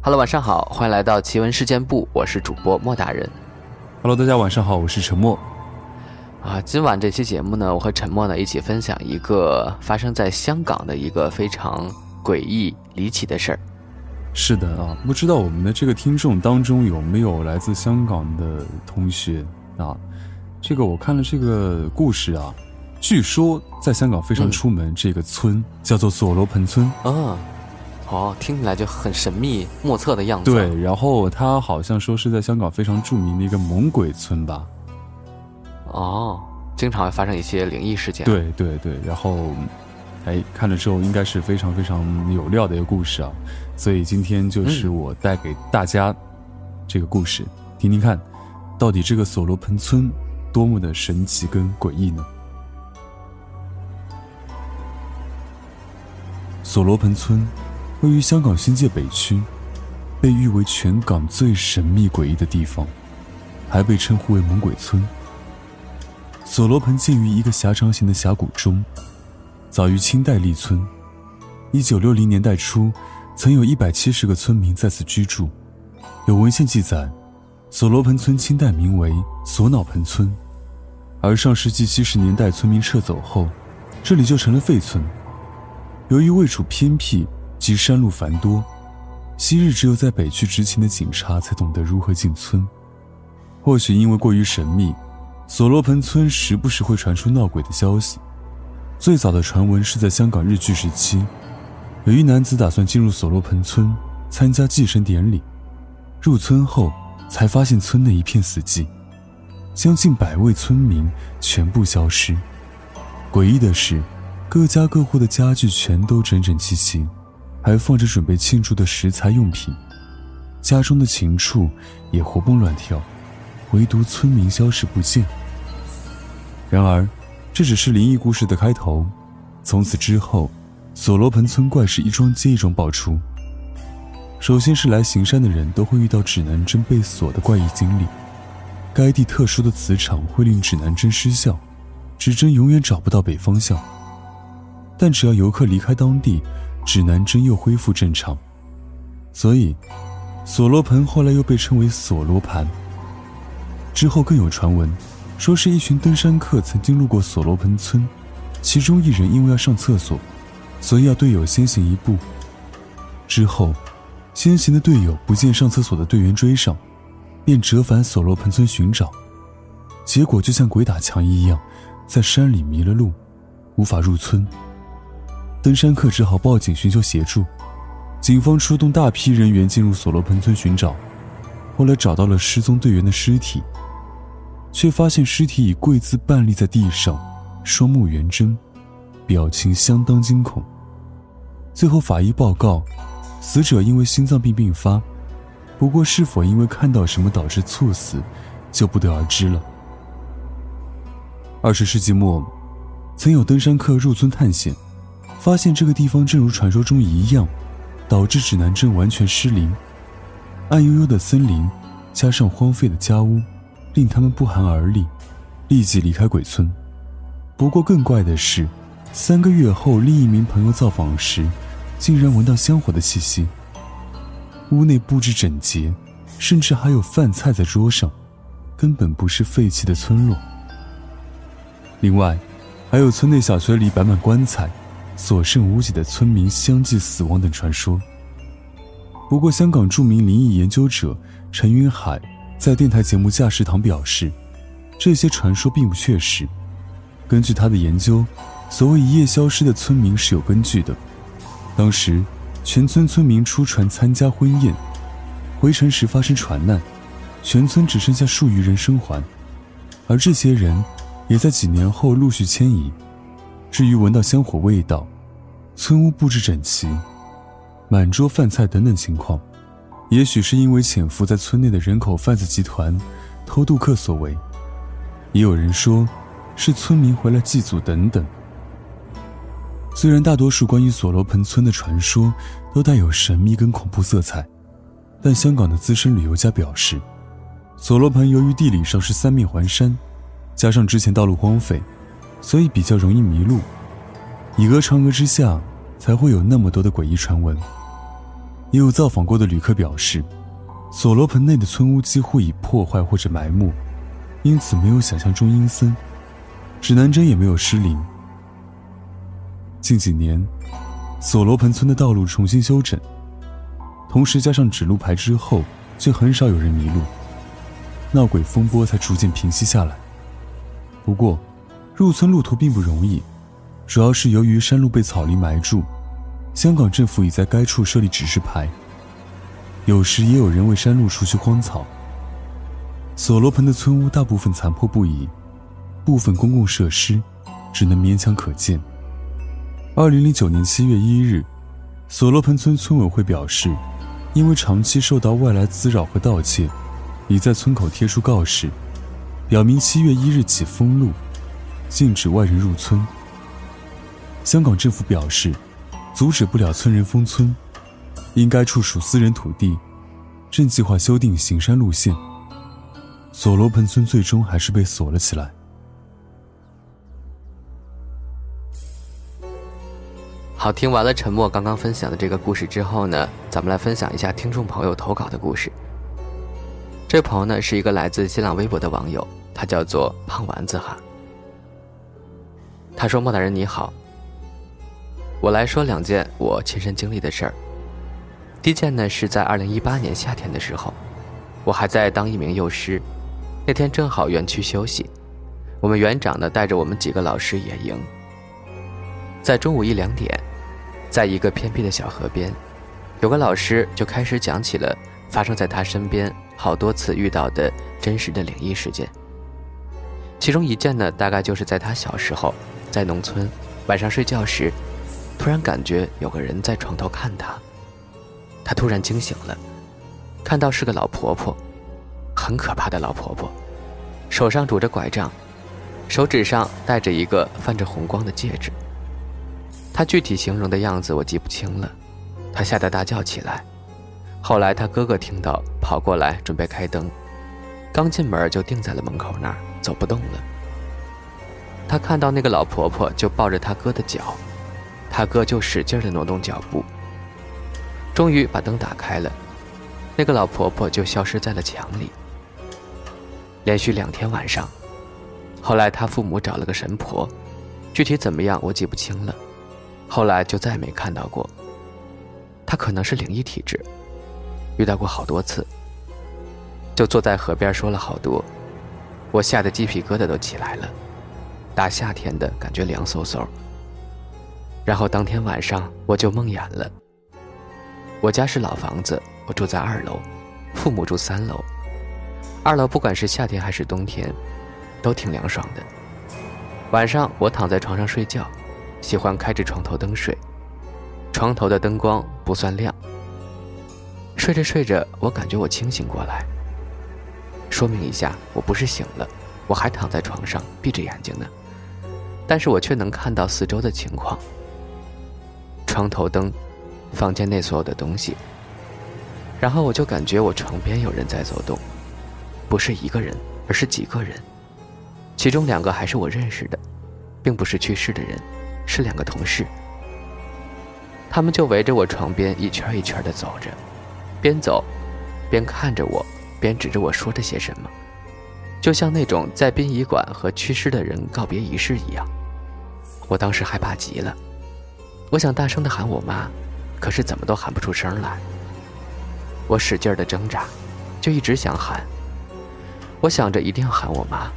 Hello，晚上好，欢迎来到奇闻事件部，我是主播莫大人。Hello，大家晚上好，我是陈默。啊，今晚这期节目呢，我和陈默呢一起分享一个发生在香港的一个非常诡异离奇的事儿。是的啊，不知道我们的这个听众当中有没有来自香港的同学啊？这个我看了这个故事啊，据说在香港非常出门，这个村叫做佐罗盆村啊。哦，听起来就很神秘莫测的样子。对，然后它好像说是在香港非常著名的一个猛鬼村吧。哦，经常会发生一些灵异事件。对对对，然后，哎，看了之后应该是非常非常有料的一个故事啊。所以今天就是我带给大家这个故事，听听看，到底这个索罗盆村多么的神奇跟诡异呢？索罗盆村。位于香港新界北区，被誉为全港最神秘诡异的地方，还被称呼为“猛鬼村”。索罗盆建于一个狭长型的峡谷中，早于清代立村。一九六零年代初，曾有一百七十个村民在此居住。有文献记载，索罗盆村清代名为“索脑盆村”，而上世纪七十年代村民撤走后，这里就成了废村。由于位处偏僻。及山路繁多，昔日只有在北区执勤的警察才懂得如何进村。或许因为过于神秘，索罗盆村时不时会传出闹鬼的消息。最早的传闻是在香港日据时期，有一男子打算进入索罗盆村参加祭神典礼，入村后才发现村内一片死寂，将近百位村民全部消失。诡异的是，各家各户的家具全都整整齐齐。还放着准备庆祝的食材用品，家中的禽畜也活蹦乱跳，唯独村民消失不见。然而，这只是灵异故事的开头。从此之后，索罗盆村怪事一桩接一桩爆出。首先是来行山的人都会遇到指南针被锁的怪异经历，该地特殊的磁场会令指南针失效，指针永远找不到北方向。但只要游客离开当地，指南针又恢复正常，所以索罗盆后来又被称为索罗盘。之后更有传闻，说是一群登山客曾经路过索罗盆村，其中一人因为要上厕所，所以要队友先行一步。之后，先行的队友不见上厕所的队员追上，便折返索罗盆村寻找，结果就像鬼打墙一样，在山里迷了路，无法入村。登山客只好报警寻求协助，警方出动大批人员进入索罗盆村寻找，后来找到了失踪队员的尸体，却发现尸体已跪姿半立在地上，双目圆睁，表情相当惊恐。最后法医报告，死者因为心脏病病发，不过是否因为看到什么导致猝死，就不得而知了。二十世纪末，曾有登山客入村探险。发现这个地方正如传说中一样，导致指南针完全失灵。暗幽幽的森林，加上荒废的家屋，令他们不寒而栗，立即离开鬼村。不过更怪的是，三个月后，另一名朋友造访时，竟然闻到香火的气息。屋内布置整洁，甚至还有饭菜在桌上，根本不是废弃的村落。另外，还有村内小学里摆满棺材。所剩无几的村民相继死亡等传说。不过，香港著名灵异研究者陈云海在电台节目《驾驶堂》表示，这些传说并不确实。根据他的研究，所谓一夜消失的村民是有根据的。当时，全村村民出船参加婚宴，回城时发生船难，全村只剩下数余人生还，而这些人也在几年后陆续迁移。至于闻到香火味道，村屋布置整齐，满桌饭菜等等情况，也许是因为潜伏在村内的人口贩子集团偷渡客所为，也有人说，是村民回来祭祖等等。虽然大多数关于索罗盆村的传说都带有神秘跟恐怖色彩，但香港的资深旅游家表示，索罗盆由于地理上是三面环山，加上之前道路荒废。所以比较容易迷路。以讹传讹之下，才会有那么多的诡异传闻。也有造访过的旅客表示，索罗盆内的村屋几乎已破坏或者埋没，因此没有想象中阴森，指南针也没有失灵。近几年，索罗盆村的道路重新修整，同时加上指路牌之后，就很少有人迷路，闹鬼风波才逐渐平息下来。不过，入村路途并不容易，主要是由于山路被草林埋住。香港政府已在该处设立指示牌，有时也有人为山路除去荒草。索罗盆的村屋大部分残破不已，部分公共设施只能勉强可见。二零零九年七月一日，索罗盆村村委会表示，因为长期受到外来滋扰和盗窃，已在村口贴出告示，表明七月一日起封路，禁止外人入村。香港政府表示。阻止不了村人封村，因该处属私人土地，正计划修订行山路线。索罗盆村最终还是被锁了起来。好，听完了沉默刚刚分享的这个故事之后呢，咱们来分享一下听众朋友投稿的故事。这朋友呢是一个来自新浪微博的网友，他叫做胖丸子哈。他说：“莫大人你好。”我来说两件我亲身经历的事儿。第一件呢，是在二零一八年夏天的时候，我还在当一名幼师。那天正好园区休息，我们园长呢带着我们几个老师野营。在中午一两点，在一个偏僻的小河边，有个老师就开始讲起了发生在他身边好多次遇到的真实的灵异事件。其中一件呢，大概就是在他小时候在农村晚上睡觉时。突然感觉有个人在床头看他，他突然惊醒了，看到是个老婆婆，很可怕的老婆婆，手上拄着拐杖，手指上戴着一个泛着红光的戒指。他具体形容的样子我记不清了，他吓得大叫起来。后来他哥哥听到，跑过来准备开灯，刚进门就定在了门口那儿，走不动了。他看到那个老婆婆就抱着他哥的脚。他哥就使劲的挪动脚步，终于把灯打开了，那个老婆婆就消失在了墙里。连续两天晚上，后来他父母找了个神婆，具体怎么样我记不清了，后来就再没看到过。他可能是灵异体质，遇到过好多次，就坐在河边说了好多，我吓得鸡皮疙瘩都起来了，大夏天的感觉凉飕飕。然后当天晚上我就梦魇了。我家是老房子，我住在二楼，父母住三楼。二楼不管是夏天还是冬天，都挺凉爽的。晚上我躺在床上睡觉，喜欢开着床头灯睡，床头的灯光不算亮。睡着睡着，我感觉我清醒过来。说明一下，我不是醒了，我还躺在床上闭着眼睛呢，但是我却能看到四周的情况。床头灯，房间内所有的东西。然后我就感觉我床边有人在走动，不是一个人，而是几个人，其中两个还是我认识的，并不是去世的人，是两个同事。他们就围着我床边一圈一圈的走着，边走，边看着我，边指着我说着些什么，就像那种在殡仪馆和去世的人告别仪式一样。我当时害怕极了。我想大声的喊我妈，可是怎么都喊不出声来。我使劲的挣扎，就一直想喊。我想着一定要喊我妈。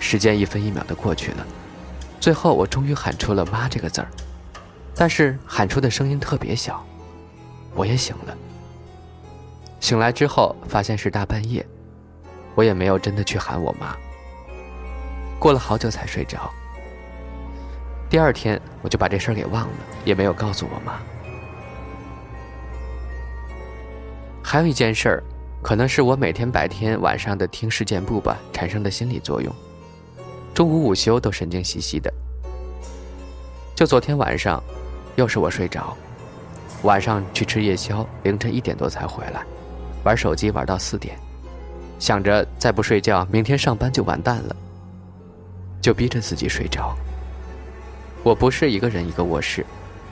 时间一分一秒的过去了，最后我终于喊出了“妈”这个字儿，但是喊出的声音特别小。我也醒了。醒来之后发现是大半夜，我也没有真的去喊我妈。过了好久才睡着。第二天我就把这事儿给忘了，也没有告诉我妈。还有一件事儿，可能是我每天白天晚上的听事件部吧产生的心理作用，中午午休都神经兮兮的。就昨天晚上，又是我睡着，晚上去吃夜宵，凌晨一点多才回来，玩手机玩到四点，想着再不睡觉，明天上班就完蛋了，就逼着自己睡着。我不是一个人一个卧室，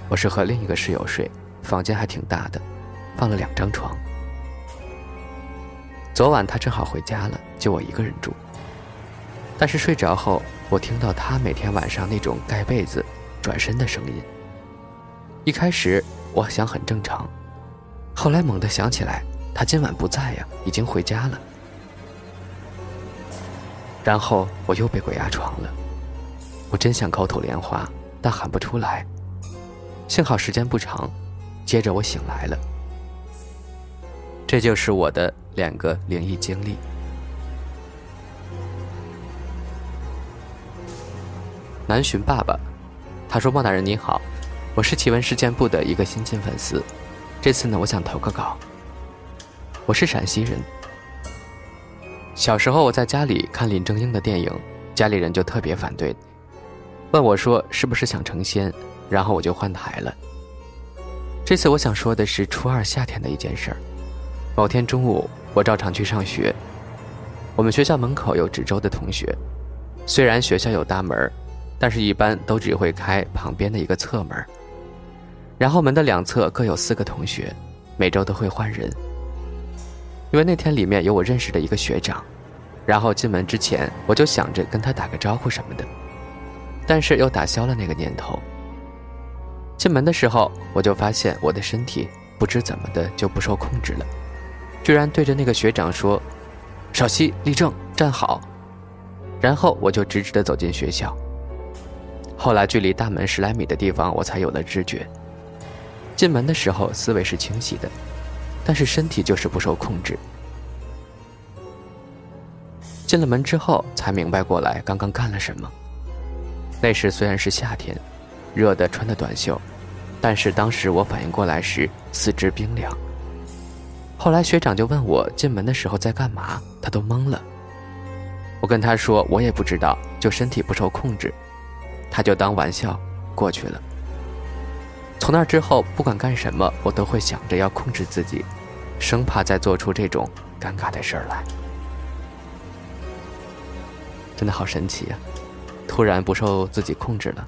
我是和另一个室友睡，房间还挺大的，放了两张床。昨晚他正好回家了，就我一个人住。但是睡着后，我听到他每天晚上那种盖被子、转身的声音。一开始我想很正常，后来猛地想起来，他今晚不在呀，已经回家了。然后我又被鬼压床了，我真想口吐莲花，但喊不出来。幸好时间不长，接着我醒来了。这就是我的两个灵异经历。南浔爸爸，他说：“莫大人你好，我是奇闻事件部的一个新晋粉丝，这次呢，我想投个稿。我是陕西人。小时候我在家里看林正英的电影，家里人就特别反对，问我说是不是想成仙，然后我就换台了。这次我想说的是初二夏天的一件事儿。某天中午，我照常去上学，我们学校门口有值周的同学，虽然学校有大门。”但是，一般都只会开旁边的一个侧门，然后门的两侧各有四个同学，每周都会换人。因为那天里面有我认识的一个学长，然后进门之前我就想着跟他打个招呼什么的，但是又打消了那个念头。进门的时候，我就发现我的身体不知怎么的就不受控制了，居然对着那个学长说：“稍息，立正，站好。”然后我就直直的走进学校。后来，距离大门十来米的地方，我才有了知觉。进门的时候，思维是清晰的，但是身体就是不受控制。进了门之后，才明白过来刚刚干了什么。那时虽然是夏天，热的穿的短袖，但是当时我反应过来时四肢冰凉。后来学长就问我进门的时候在干嘛，他都懵了。我跟他说我也不知道，就身体不受控制。他就当玩笑过去了。从那之后，不管干什么，我都会想着要控制自己，生怕再做出这种尴尬的事儿来。真的好神奇啊！突然不受自己控制了。